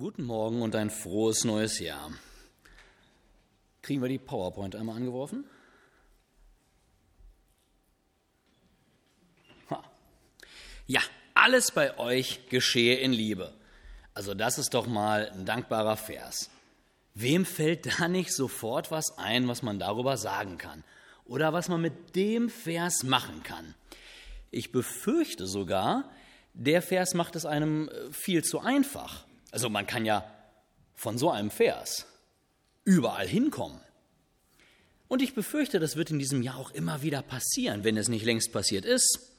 Guten Morgen und ein frohes neues Jahr. Kriegen wir die PowerPoint einmal angeworfen? Ha. Ja, alles bei euch geschehe in Liebe. Also das ist doch mal ein dankbarer Vers. Wem fällt da nicht sofort was ein, was man darüber sagen kann? Oder was man mit dem Vers machen kann? Ich befürchte sogar, der Vers macht es einem äh, viel zu einfach. Also man kann ja von so einem Vers überall hinkommen. Und ich befürchte, das wird in diesem Jahr auch immer wieder passieren, wenn es nicht längst passiert ist.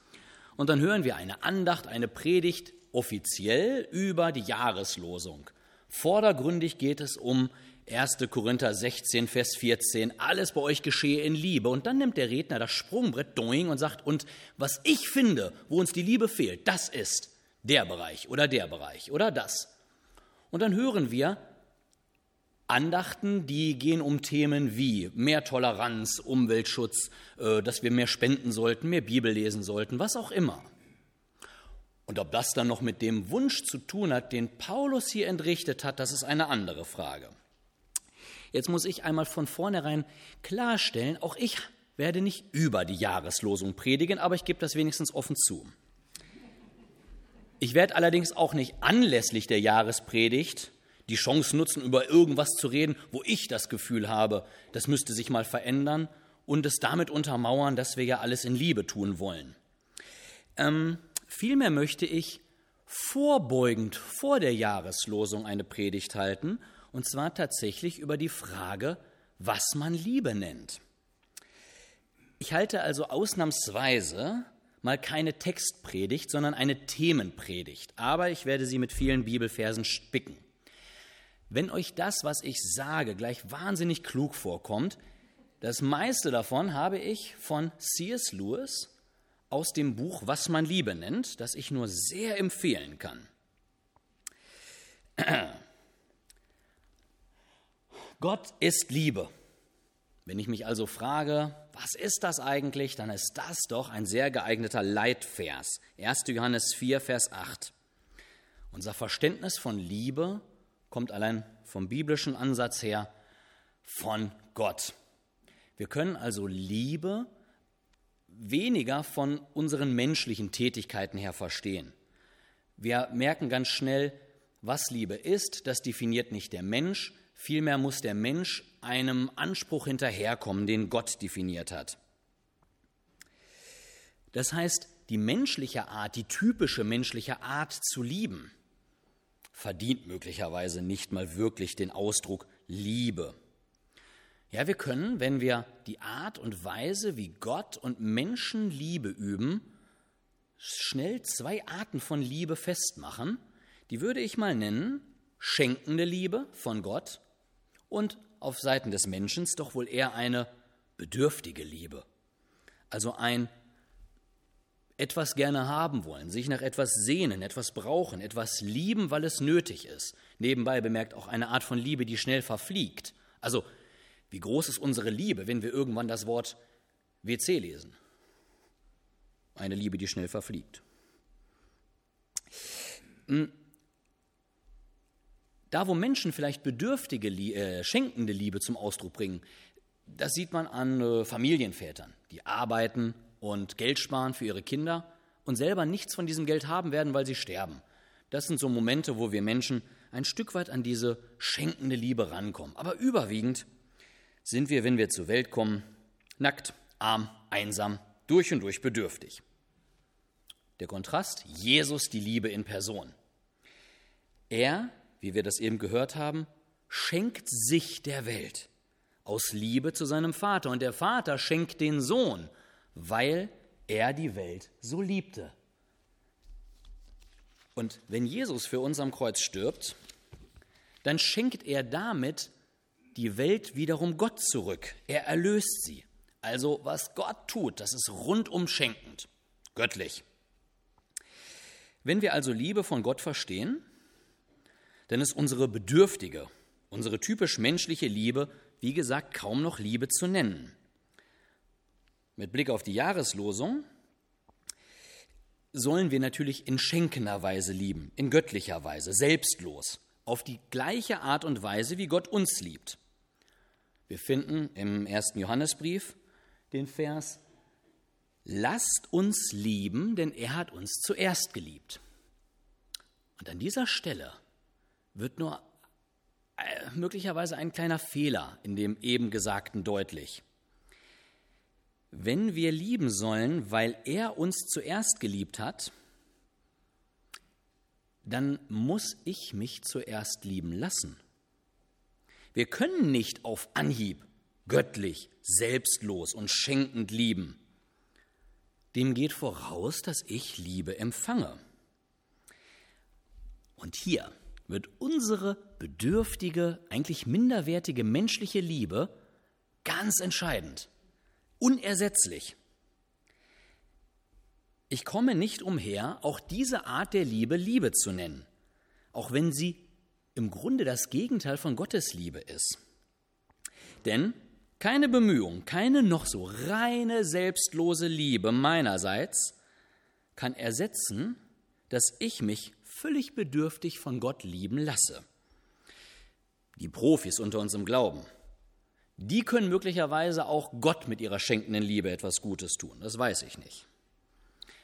Und dann hören wir eine Andacht, eine Predigt offiziell über die Jahreslosung. Vordergründig geht es um 1. Korinther 16, Vers 14, alles bei euch geschehe in Liebe. Und dann nimmt der Redner das Sprungbrett doing und sagt, und was ich finde, wo uns die Liebe fehlt, das ist der Bereich oder der Bereich oder das. Und dann hören wir Andachten, die gehen um Themen wie mehr Toleranz, Umweltschutz, äh, dass wir mehr spenden sollten, mehr Bibel lesen sollten, was auch immer. Und ob das dann noch mit dem Wunsch zu tun hat, den Paulus hier entrichtet hat, das ist eine andere Frage. Jetzt muss ich einmal von vornherein klarstellen, auch ich werde nicht über die Jahreslosung predigen, aber ich gebe das wenigstens offen zu. Ich werde allerdings auch nicht anlässlich der Jahrespredigt die Chance nutzen, über irgendwas zu reden, wo ich das Gefühl habe, das müsste sich mal verändern und es damit untermauern, dass wir ja alles in Liebe tun wollen. Ähm, vielmehr möchte ich vorbeugend vor der Jahreslosung eine Predigt halten, und zwar tatsächlich über die Frage, was man Liebe nennt. Ich halte also ausnahmsweise mal keine Textpredigt, sondern eine Themenpredigt. Aber ich werde sie mit vielen Bibelversen spicken. Wenn euch das, was ich sage, gleich wahnsinnig klug vorkommt, das meiste davon habe ich von C.S. Lewis aus dem Buch Was man Liebe nennt, das ich nur sehr empfehlen kann. Gott ist Liebe. Wenn ich mich also frage, was ist das eigentlich, dann ist das doch ein sehr geeigneter Leitvers. 1. Johannes 4, Vers 8. Unser Verständnis von Liebe kommt allein vom biblischen Ansatz her von Gott. Wir können also Liebe weniger von unseren menschlichen Tätigkeiten her verstehen. Wir merken ganz schnell, was Liebe ist, das definiert nicht der Mensch, Vielmehr muss der Mensch einem Anspruch hinterherkommen, den Gott definiert hat. Das heißt, die menschliche Art, die typische menschliche Art zu lieben, verdient möglicherweise nicht mal wirklich den Ausdruck Liebe. Ja, wir können, wenn wir die Art und Weise, wie Gott und Menschen Liebe üben, schnell zwei Arten von Liebe festmachen. Die würde ich mal nennen schenkende Liebe von Gott und auf Seiten des Menschen doch wohl eher eine bedürftige Liebe. Also ein etwas gerne haben wollen, sich nach etwas sehnen, etwas brauchen, etwas lieben, weil es nötig ist. Nebenbei bemerkt auch eine Art von Liebe, die schnell verfliegt. Also, wie groß ist unsere Liebe, wenn wir irgendwann das Wort WC lesen? Eine Liebe, die schnell verfliegt. Hm, da, wo Menschen vielleicht bedürftige, äh, schenkende Liebe zum Ausdruck bringen, das sieht man an äh, Familienvätern, die arbeiten und Geld sparen für ihre Kinder und selber nichts von diesem Geld haben werden, weil sie sterben. Das sind so Momente, wo wir Menschen ein Stück weit an diese schenkende Liebe rankommen. Aber überwiegend sind wir, wenn wir zur Welt kommen, nackt, arm, einsam, durch und durch bedürftig. Der Kontrast, Jesus die Liebe in Person. Er wie wir das eben gehört haben, schenkt sich der Welt aus Liebe zu seinem Vater. Und der Vater schenkt den Sohn, weil er die Welt so liebte. Und wenn Jesus für uns am Kreuz stirbt, dann schenkt er damit die Welt wiederum Gott zurück. Er erlöst sie. Also was Gott tut, das ist rundum schenkend, göttlich. Wenn wir also Liebe von Gott verstehen, denn ist unsere bedürftige, unsere typisch menschliche Liebe, wie gesagt, kaum noch Liebe zu nennen. Mit Blick auf die Jahreslosung sollen wir natürlich in schenkender Weise lieben, in göttlicher Weise, selbstlos, auf die gleiche Art und Weise, wie Gott uns liebt. Wir finden im ersten Johannesbrief den Vers, Lasst uns lieben, denn er hat uns zuerst geliebt. Und an dieser Stelle wird nur äh, möglicherweise ein kleiner Fehler in dem eben Gesagten deutlich. Wenn wir lieben sollen, weil er uns zuerst geliebt hat, dann muss ich mich zuerst lieben lassen. Wir können nicht auf Anhieb göttlich, selbstlos und schenkend lieben. Dem geht voraus, dass ich Liebe empfange. Und hier wird unsere bedürftige, eigentlich minderwertige menschliche Liebe ganz entscheidend, unersetzlich. Ich komme nicht umher, auch diese Art der Liebe Liebe zu nennen, auch wenn sie im Grunde das Gegenteil von Gottes Liebe ist. Denn keine Bemühung, keine noch so reine selbstlose Liebe meinerseits kann ersetzen, dass ich mich völlig bedürftig von Gott lieben lasse. Die Profis unter uns im Glauben, die können möglicherweise auch Gott mit ihrer schenkenden Liebe etwas Gutes tun, das weiß ich nicht.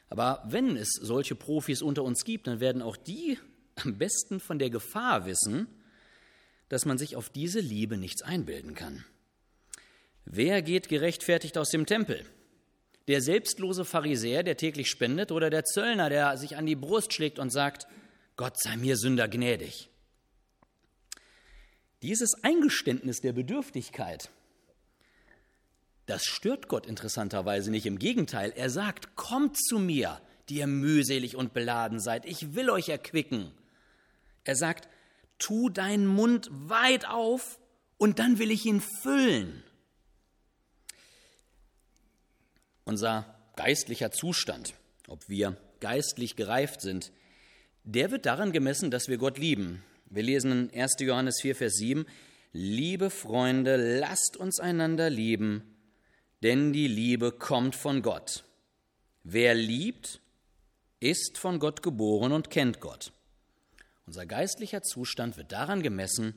Aber wenn es solche Profis unter uns gibt, dann werden auch die am besten von der Gefahr wissen, dass man sich auf diese Liebe nichts einbilden kann. Wer geht gerechtfertigt aus dem Tempel? Der selbstlose Pharisäer, der täglich spendet, oder der Zöllner, der sich an die Brust schlägt und sagt, Gott sei mir Sünder gnädig. Dieses Eingeständnis der Bedürftigkeit das stört Gott interessanterweise nicht. Im Gegenteil, er sagt, kommt zu mir, die ihr mühselig und beladen seid, ich will euch erquicken. Er sagt, tu deinen Mund weit auf und dann will ich ihn füllen. Unser geistlicher Zustand, ob wir geistlich gereift sind, der wird daran gemessen, dass wir Gott lieben. Wir lesen in 1. Johannes 4, Vers 7, Liebe Freunde, lasst uns einander lieben, denn die Liebe kommt von Gott. Wer liebt, ist von Gott geboren und kennt Gott. Unser geistlicher Zustand wird daran gemessen,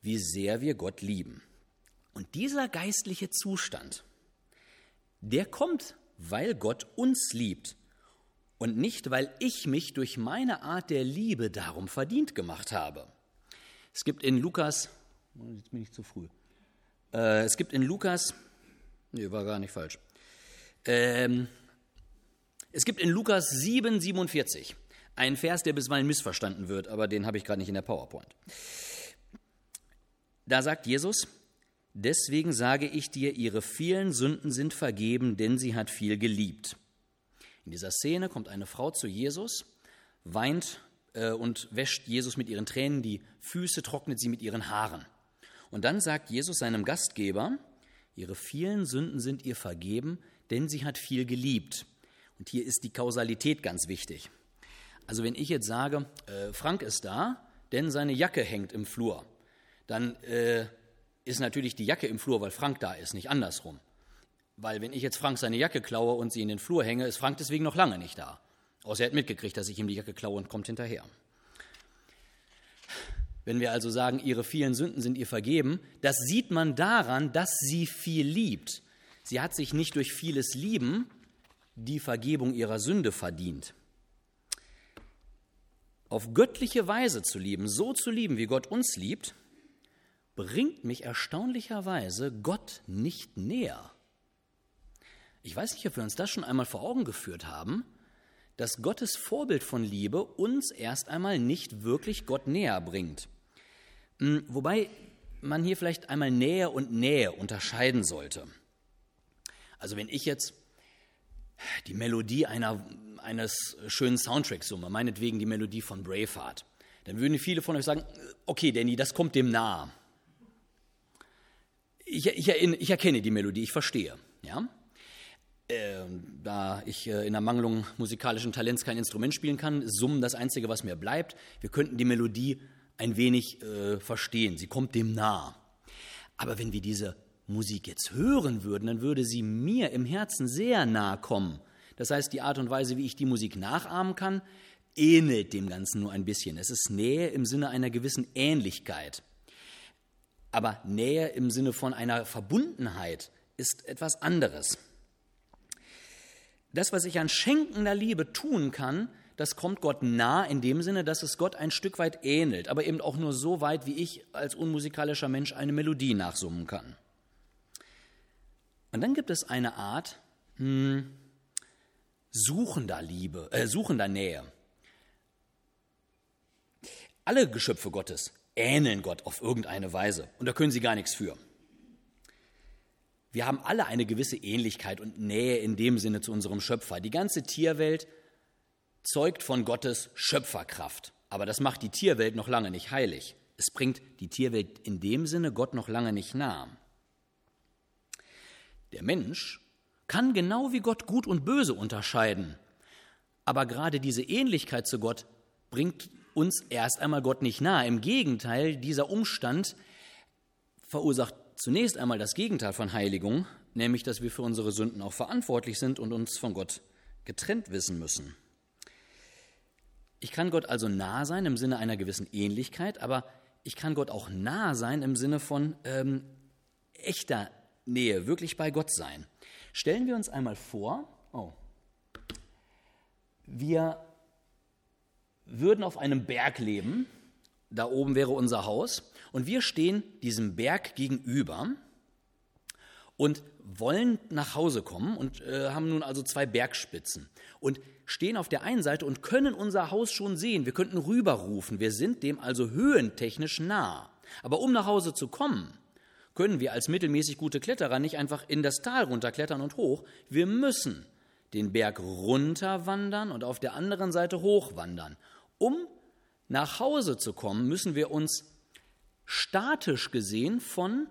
wie sehr wir Gott lieben. Und dieser geistliche Zustand, der kommt, weil Gott uns liebt und nicht, weil ich mich durch meine Art der Liebe darum verdient gemacht habe. Es gibt in Lukas, oh, jetzt bin ich zu früh, äh, es gibt in Lukas, nee, war gar nicht falsch. Ähm, es gibt in Lukas 7, 47 einen Vers, der bisweilen missverstanden wird, aber den habe ich gerade nicht in der PowerPoint. Da sagt Jesus, deswegen sage ich dir, ihre vielen Sünden sind vergeben, denn sie hat viel geliebt. In dieser Szene kommt eine Frau zu Jesus, weint äh, und wäscht Jesus mit ihren Tränen die Füße, trocknet sie mit ihren Haaren. Und dann sagt Jesus seinem Gastgeber, ihre vielen Sünden sind ihr vergeben, denn sie hat viel geliebt. Und hier ist die Kausalität ganz wichtig. Also wenn ich jetzt sage, äh, Frank ist da, denn seine Jacke hängt im Flur, dann äh, ist natürlich die Jacke im Flur, weil Frank da ist, nicht andersrum. Weil wenn ich jetzt Frank seine Jacke klaue und sie in den Flur hänge, ist Frank deswegen noch lange nicht da. Außer er hat mitgekriegt, dass ich ihm die Jacke klaue und kommt hinterher. Wenn wir also sagen, ihre vielen Sünden sind ihr vergeben, das sieht man daran, dass sie viel liebt. Sie hat sich nicht durch vieles Lieben die Vergebung ihrer Sünde verdient. Auf göttliche Weise zu lieben, so zu lieben, wie Gott uns liebt, bringt mich erstaunlicherweise Gott nicht näher. Ich weiß nicht, ob wir uns das schon einmal vor Augen geführt haben, dass Gottes Vorbild von Liebe uns erst einmal nicht wirklich Gott näher bringt. Hm, wobei man hier vielleicht einmal Nähe und Nähe unterscheiden sollte. Also wenn ich jetzt die Melodie einer, eines schönen Soundtracks summe, meinetwegen die Melodie von Braveheart, dann würden viele von euch sagen, okay, Danny, das kommt dem nahe. Ich, ich, ich erkenne die Melodie, ich verstehe. Ja? Äh, da ich äh, in der Mangelung musikalischen Talents kein Instrument spielen kann, Summen das Einzige, was mir bleibt. Wir könnten die Melodie ein wenig äh, verstehen. Sie kommt dem nah. Aber wenn wir diese Musik jetzt hören würden, dann würde sie mir im Herzen sehr nahe kommen. Das heißt, die Art und Weise, wie ich die Musik nachahmen kann, ähnelt dem Ganzen nur ein bisschen. Es ist Nähe im Sinne einer gewissen Ähnlichkeit. Aber Nähe im Sinne von einer Verbundenheit ist etwas anderes. Das, was ich an schenkender Liebe tun kann, das kommt Gott nah in dem Sinne, dass es Gott ein Stück weit ähnelt, aber eben auch nur so weit, wie ich als unmusikalischer Mensch eine Melodie nachsummen kann. Und dann gibt es eine Art hm, suchender Liebe, äh, suchender Nähe. Alle Geschöpfe Gottes ähneln Gott auf irgendeine Weise und da können sie gar nichts für. Wir haben alle eine gewisse Ähnlichkeit und Nähe in dem Sinne zu unserem Schöpfer. Die ganze Tierwelt zeugt von Gottes Schöpferkraft. Aber das macht die Tierwelt noch lange nicht heilig. Es bringt die Tierwelt in dem Sinne Gott noch lange nicht nah. Der Mensch kann genau wie Gott Gut und Böse unterscheiden. Aber gerade diese Ähnlichkeit zu Gott bringt uns erst einmal Gott nicht nahe. Im Gegenteil, dieser Umstand verursacht zunächst einmal das Gegenteil von Heiligung, nämlich dass wir für unsere Sünden auch verantwortlich sind und uns von Gott getrennt wissen müssen. Ich kann Gott also nah sein im Sinne einer gewissen Ähnlichkeit, aber ich kann Gott auch nah sein im Sinne von ähm, echter Nähe, wirklich bei Gott sein. Stellen wir uns einmal vor, oh, wir würden auf einem Berg leben, da oben wäre unser Haus, und wir stehen diesem Berg gegenüber und wollen nach Hause kommen und äh, haben nun also zwei Bergspitzen und stehen auf der einen Seite und können unser Haus schon sehen. Wir könnten rüberrufen. Wir sind dem also höhentechnisch nah. Aber um nach Hause zu kommen, können wir als mittelmäßig gute Kletterer nicht einfach in das Tal runterklettern und hoch. Wir müssen den Berg runterwandern und auf der anderen Seite hochwandern. Um nach Hause zu kommen, müssen wir uns statisch gesehen von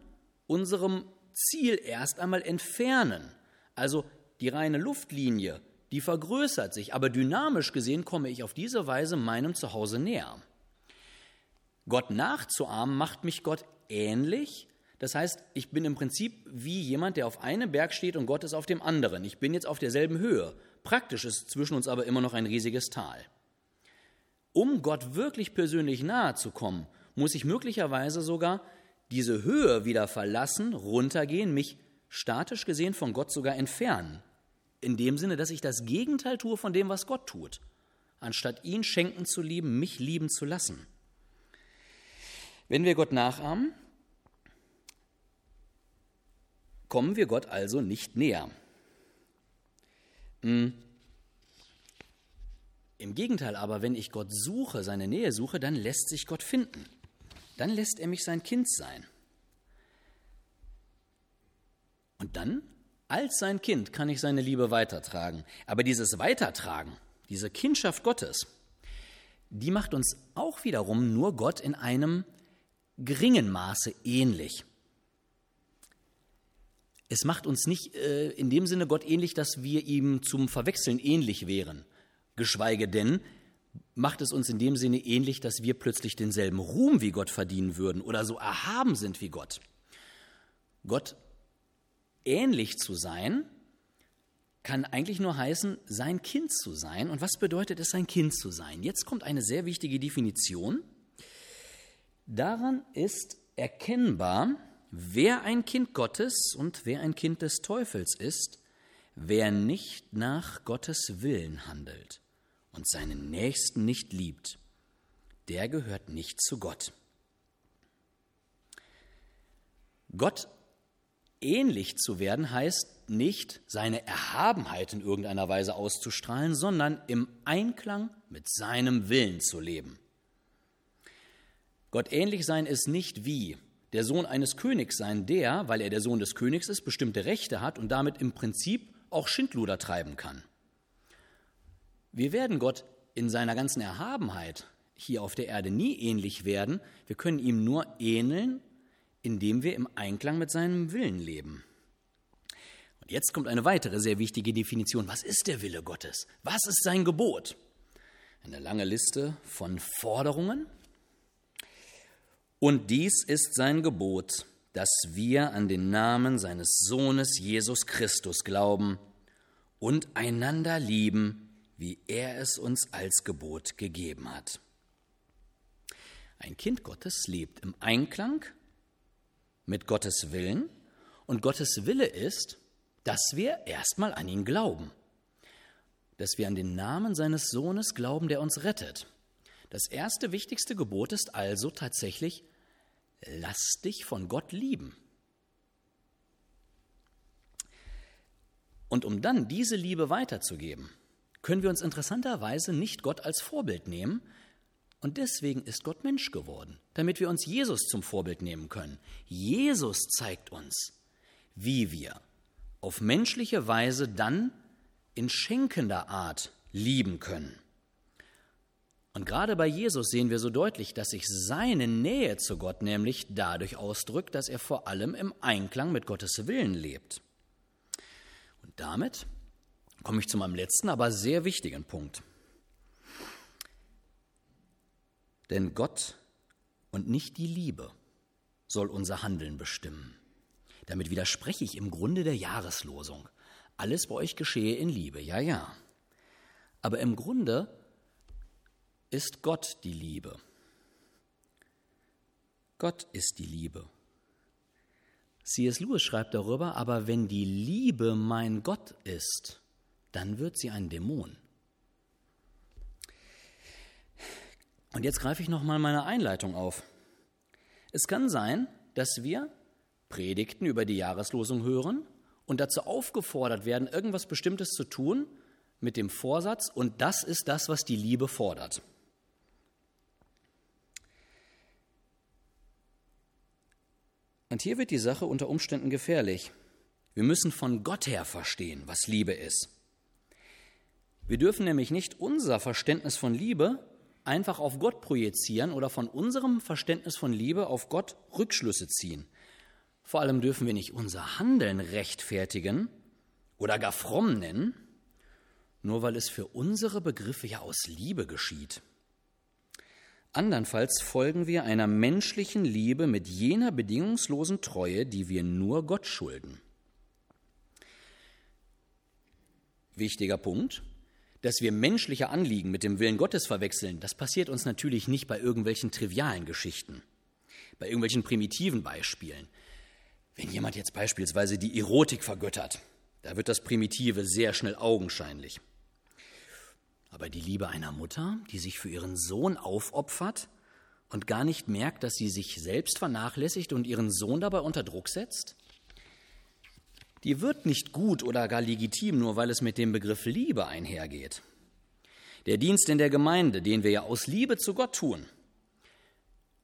unserem Ziel erst einmal entfernen. Also die reine Luftlinie, die vergrößert sich, aber dynamisch gesehen komme ich auf diese Weise meinem Zuhause näher. Gott nachzuahmen macht mich Gott ähnlich. Das heißt, ich bin im Prinzip wie jemand, der auf einem Berg steht und Gott ist auf dem anderen. Ich bin jetzt auf derselben Höhe. Praktisch ist zwischen uns aber immer noch ein riesiges Tal. Um Gott wirklich persönlich nahe zu kommen, muss ich möglicherweise sogar diese Höhe wieder verlassen, runtergehen, mich statisch gesehen von Gott sogar entfernen. In dem Sinne, dass ich das Gegenteil tue von dem, was Gott tut, anstatt ihn schenken zu lieben, mich lieben zu lassen. Wenn wir Gott nachahmen, kommen wir Gott also nicht näher. Hm. Im Gegenteil aber, wenn ich Gott suche, seine Nähe suche, dann lässt sich Gott finden dann lässt er mich sein Kind sein. Und dann, als sein Kind, kann ich seine Liebe weitertragen. Aber dieses Weitertragen, diese Kindschaft Gottes, die macht uns auch wiederum nur Gott in einem geringen Maße ähnlich. Es macht uns nicht äh, in dem Sinne Gott ähnlich, dass wir ihm zum Verwechseln ähnlich wären, geschweige denn, macht es uns in dem Sinne ähnlich, dass wir plötzlich denselben Ruhm wie Gott verdienen würden oder so erhaben sind wie Gott. Gott ähnlich zu sein, kann eigentlich nur heißen, sein Kind zu sein. Und was bedeutet es, sein Kind zu sein? Jetzt kommt eine sehr wichtige Definition. Daran ist erkennbar, wer ein Kind Gottes und wer ein Kind des Teufels ist, wer nicht nach Gottes Willen handelt und seinen Nächsten nicht liebt, der gehört nicht zu Gott. Gott ähnlich zu werden heißt nicht, seine Erhabenheit in irgendeiner Weise auszustrahlen, sondern im Einklang mit seinem Willen zu leben. Gott ähnlich sein ist nicht wie der Sohn eines Königs sein, der, weil er der Sohn des Königs ist, bestimmte Rechte hat und damit im Prinzip auch Schindluder treiben kann. Wir werden Gott in seiner ganzen Erhabenheit hier auf der Erde nie ähnlich werden. Wir können ihm nur ähneln, indem wir im Einklang mit seinem Willen leben. Und jetzt kommt eine weitere sehr wichtige Definition. Was ist der Wille Gottes? Was ist sein Gebot? Eine lange Liste von Forderungen. Und dies ist sein Gebot, dass wir an den Namen seines Sohnes Jesus Christus glauben und einander lieben, wie er es uns als Gebot gegeben hat. Ein Kind Gottes lebt im Einklang mit Gottes Willen und Gottes Wille ist, dass wir erstmal an ihn glauben, dass wir an den Namen seines Sohnes glauben, der uns rettet. Das erste wichtigste Gebot ist also tatsächlich, lass dich von Gott lieben. Und um dann diese Liebe weiterzugeben, können wir uns interessanterweise nicht Gott als Vorbild nehmen. Und deswegen ist Gott Mensch geworden, damit wir uns Jesus zum Vorbild nehmen können. Jesus zeigt uns, wie wir auf menschliche Weise dann in schenkender Art lieben können. Und gerade bei Jesus sehen wir so deutlich, dass sich seine Nähe zu Gott nämlich dadurch ausdrückt, dass er vor allem im Einklang mit Gottes Willen lebt. Und damit komme ich zu meinem letzten, aber sehr wichtigen Punkt. Denn Gott und nicht die Liebe soll unser Handeln bestimmen. Damit widerspreche ich im Grunde der Jahreslosung. Alles bei euch geschehe in Liebe, ja, ja. Aber im Grunde ist Gott die Liebe. Gott ist die Liebe. C.S. Lewis schreibt darüber, aber wenn die Liebe mein Gott ist, dann wird sie ein Dämon. Und jetzt greife ich nochmal meine Einleitung auf. Es kann sein, dass wir Predigten über die Jahreslosung hören und dazu aufgefordert werden, irgendwas Bestimmtes zu tun mit dem Vorsatz, und das ist das, was die Liebe fordert. Und hier wird die Sache unter Umständen gefährlich. Wir müssen von Gott her verstehen, was Liebe ist. Wir dürfen nämlich nicht unser Verständnis von Liebe einfach auf Gott projizieren oder von unserem Verständnis von Liebe auf Gott Rückschlüsse ziehen. Vor allem dürfen wir nicht unser Handeln rechtfertigen oder gar fromm nennen, nur weil es für unsere Begriffe ja aus Liebe geschieht. Andernfalls folgen wir einer menschlichen Liebe mit jener bedingungslosen Treue, die wir nur Gott schulden. Wichtiger Punkt, dass wir menschliche Anliegen mit dem Willen Gottes verwechseln, das passiert uns natürlich nicht bei irgendwelchen trivialen Geschichten, bei irgendwelchen primitiven Beispielen. Wenn jemand jetzt beispielsweise die Erotik vergöttert, da wird das Primitive sehr schnell augenscheinlich. Aber die Liebe einer Mutter, die sich für ihren Sohn aufopfert und gar nicht merkt, dass sie sich selbst vernachlässigt und ihren Sohn dabei unter Druck setzt, die wird nicht gut oder gar legitim, nur weil es mit dem Begriff Liebe einhergeht. Der Dienst in der Gemeinde, den wir ja aus Liebe zu Gott tun,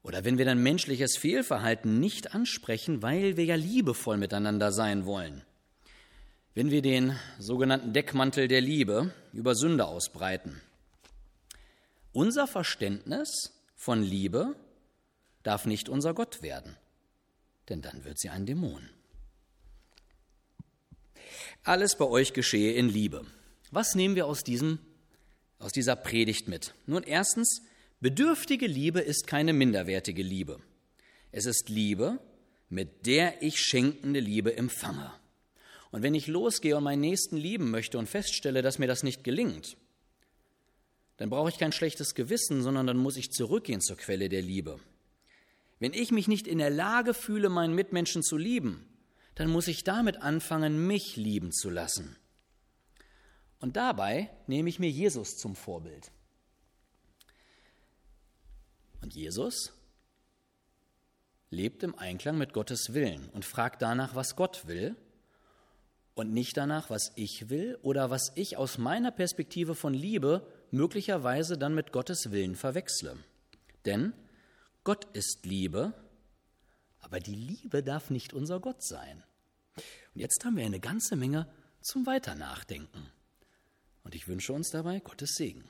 oder wenn wir dann menschliches Fehlverhalten nicht ansprechen, weil wir ja liebevoll miteinander sein wollen, wenn wir den sogenannten Deckmantel der Liebe über Sünde ausbreiten. Unser Verständnis von Liebe darf nicht unser Gott werden, denn dann wird sie ein Dämon. Alles bei euch geschehe in Liebe. Was nehmen wir aus, diesem, aus dieser Predigt mit? Nun, erstens, bedürftige Liebe ist keine minderwertige Liebe. Es ist Liebe, mit der ich schenkende Liebe empfange. Und wenn ich losgehe und meinen Nächsten lieben möchte und feststelle, dass mir das nicht gelingt, dann brauche ich kein schlechtes Gewissen, sondern dann muss ich zurückgehen zur Quelle der Liebe. Wenn ich mich nicht in der Lage fühle, meinen Mitmenschen zu lieben, dann muss ich damit anfangen, mich lieben zu lassen. Und dabei nehme ich mir Jesus zum Vorbild. Und Jesus lebt im Einklang mit Gottes Willen und fragt danach, was Gott will und nicht danach, was ich will oder was ich aus meiner Perspektive von Liebe möglicherweise dann mit Gottes Willen verwechsle. Denn Gott ist Liebe, aber die Liebe darf nicht unser Gott sein. Und jetzt haben wir eine ganze Menge zum Weiternachdenken. Und ich wünsche uns dabei Gottes Segen.